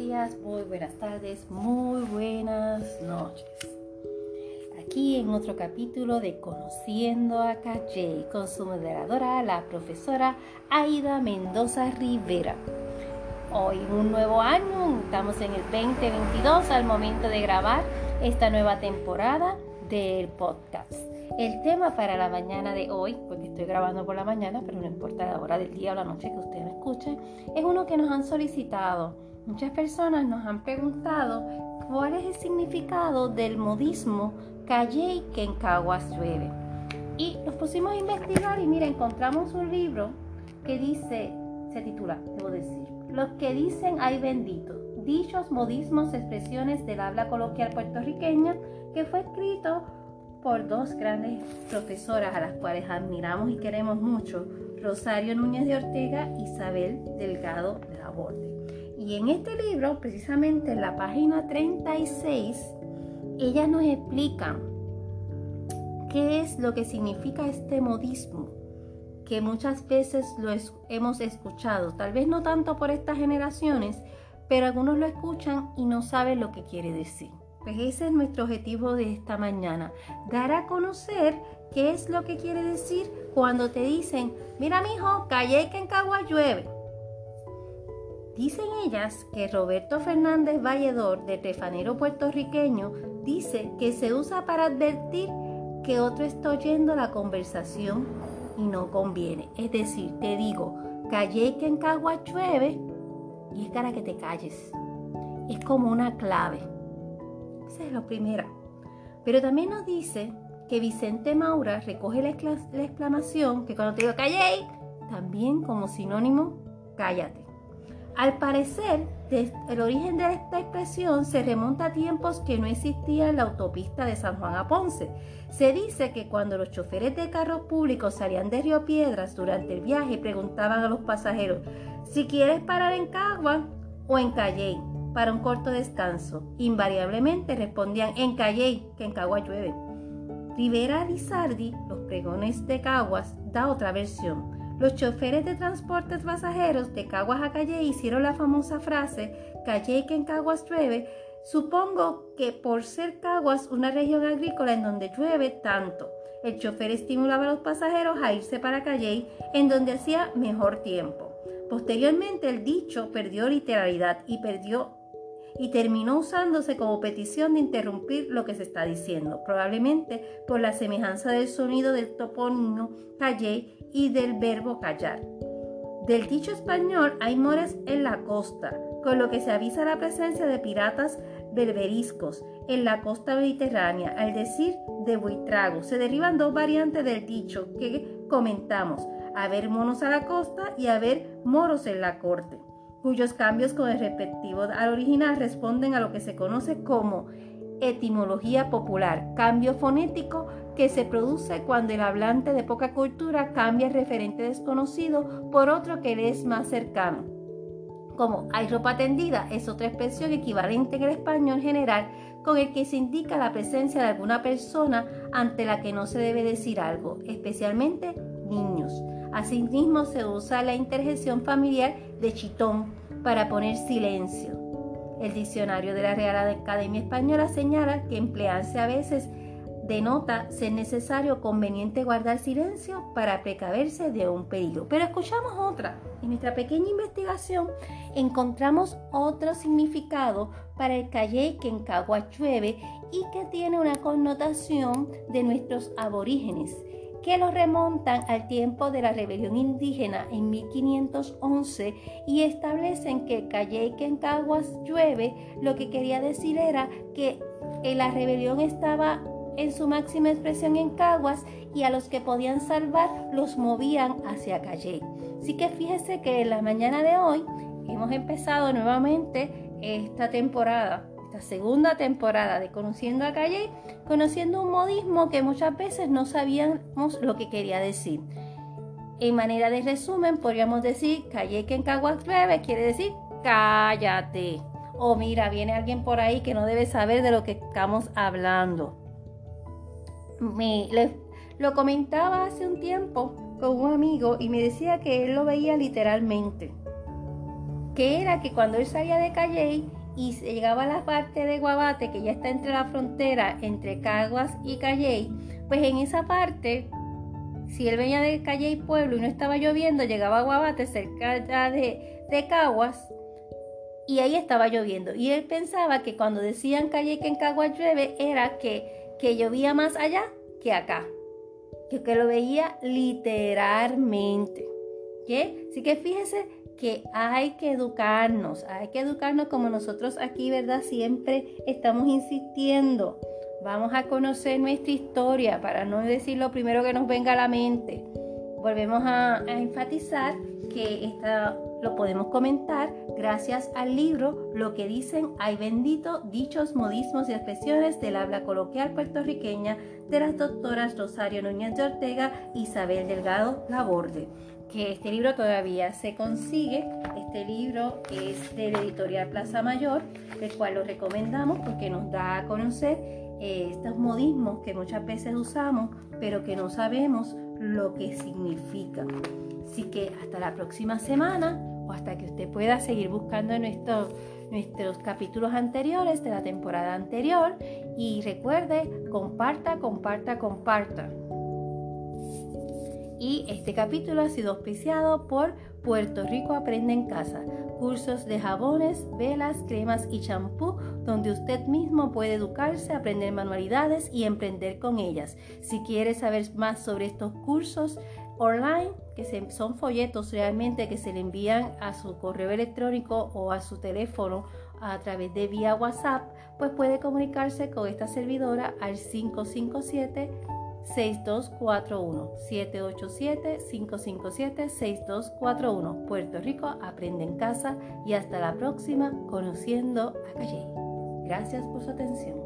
días, muy buenas tardes, muy buenas noches. Aquí en otro capítulo de Conociendo a Calle con su moderadora, la profesora Aida Mendoza Rivera. Hoy un nuevo año, estamos en el 2022 al momento de grabar esta nueva temporada del podcast. El tema para la mañana de hoy, porque estoy grabando por la mañana, pero no importa la hora del día o la noche que ustedes me escuchen, es uno que nos han solicitado. Muchas personas nos han preguntado cuál es el significado del modismo Calle que en Caguas llueve. Y nos pusimos a investigar y mira, encontramos un libro que dice, se titula, debo decir, Los que dicen hay bendito, dichos modismos, expresiones del habla coloquial puertorriqueña, que fue escrito por dos grandes profesoras a las cuales admiramos y queremos mucho, Rosario Núñez de Ortega y Isabel Delgado de la Borde. Y en este libro, precisamente en la página 36, ellas nos explican qué es lo que significa este modismo, que muchas veces lo hemos escuchado, tal vez no tanto por estas generaciones, pero algunos lo escuchan y no saben lo que quiere decir. Pues ese es nuestro objetivo de esta mañana, dar a conocer qué es lo que quiere decir cuando te dicen, mira mijo, calle que en Cagua llueve. Dicen ellas que Roberto Fernández Valledor, de Tefanero puertorriqueño, dice que se usa para advertir que otro está oyendo la conversación y no conviene. Es decir, te digo, calle que en Cagua llueve y es para que te calles. Es como una clave. Esa es la primera. Pero también nos dice que Vicente Maura recoge la, exclamación que cuando te digo calle, también como sinónimo cállate. Al parecer, el origen de esta expresión se remonta a tiempos que no existía la autopista de San Juan a Ponce. Se dice que cuando los choferes de carros públicos salían de Río Piedras durante el viaje preguntaban a los pasajeros si quieres parar en Cagua o en Calley para un corto descanso. Invariablemente respondían en Calley, que en Caguas llueve. Rivera Lizardi, los pregones de Caguas, da otra versión. Los choferes de transporte de pasajeros de Caguas a Calley hicieron la famosa frase Calley que en Caguas llueve. Supongo que por ser Caguas una región agrícola en donde llueve tanto, el chofer estimulaba a los pasajeros a irse para Calley en donde hacía mejor tiempo. Posteriormente el dicho perdió literalidad y perdió y terminó usándose como petición de interrumpir lo que se está diciendo, probablemente por la semejanza del sonido del topónimo calle y del verbo callar. Del dicho español hay mores en la costa, con lo que se avisa la presencia de piratas berberiscos en la costa mediterránea, al decir de buitrago. Se derivan dos variantes del dicho que comentamos, haber monos a la costa y haber moros en la corte cuyos cambios con el respectivo al original responden a lo que se conoce como etimología popular, cambio fonético que se produce cuando el hablante de poca cultura cambia el referente desconocido por otro que le es más cercano. Como hay ropa tendida es otra expresión equivalente en el español general con el que se indica la presencia de alguna persona ante la que no se debe decir algo, especialmente niños. Asimismo se usa la interjección familiar de chitón para poner silencio. El diccionario de la Real Academia Española señala que emplearse a veces denota ser necesario conveniente guardar silencio para precaverse de un peligro. Pero escuchamos otra. En nuestra pequeña investigación encontramos otro significado para el calle que en Cagua llueve y que tiene una connotación de nuestros aborígenes que lo remontan al tiempo de la rebelión indígena en 1511 y establecen que Calle que en Caguas llueve, lo que quería decir era que eh, la rebelión estaba en su máxima expresión en Caguas y a los que podían salvar los movían hacia Calle. Así que fíjese que en la mañana de hoy hemos empezado nuevamente esta temporada esta segunda temporada de Conociendo a Calle, conociendo un modismo que muchas veces no sabíamos lo que quería decir. En manera de resumen, podríamos decir Calle que en Caguas quiere decir cállate. O mira, viene alguien por ahí que no debe saber de lo que estamos hablando. Me, lo comentaba hace un tiempo con un amigo y me decía que él lo veía literalmente que era que cuando él salía de Calley y llegaba a la parte de Guabate, que ya está entre la frontera entre Caguas y Calley, pues en esa parte, si él venía de Calley Pueblo y no estaba lloviendo, llegaba Guabate cerca de, de Caguas, y ahí estaba lloviendo. Y él pensaba que cuando decían Calley que en Caguas llueve, era que, que llovía más allá que acá. Que, que lo veía literalmente. ¿Qué? Así que fíjese que hay que educarnos, hay que educarnos como nosotros aquí, ¿verdad? Siempre estamos insistiendo. Vamos a conocer nuestra historia para no decir lo primero que nos venga a la mente. Volvemos a, enfatizar que esta, lo podemos comentar gracias al libro Lo que dicen hay bendito, dichos, modismos y expresiones del habla coloquial puertorriqueña de las doctoras Rosario Núñez de Ortega y Isabel Delgado Laborde que este libro todavía se consigue. Este libro es de la editorial Plaza Mayor, el cual lo recomendamos porque nos da a conocer eh, estos modismos que muchas veces usamos, pero que no sabemos lo que significan. Así que hasta la próxima semana o hasta que usted pueda seguir buscando nuestros, nuestros capítulos anteriores de la temporada anterior. Y recuerde, comparta, comparta, comparta. Y este capítulo ha sido auspiciado por Puerto Rico Aprende en Casa, cursos de jabones, velas, cremas y champú, donde usted mismo puede educarse, aprender manualidades y emprender con ellas. Si quiere saber más sobre estos cursos online, que son folletos realmente que se le envían a su correo electrónico o a su teléfono a través de vía WhatsApp, pues puede comunicarse con esta servidora al 557 6241-787-557-6241. Puerto Rico, aprende en casa y hasta la próxima conociendo a Calle. Gracias por su atención.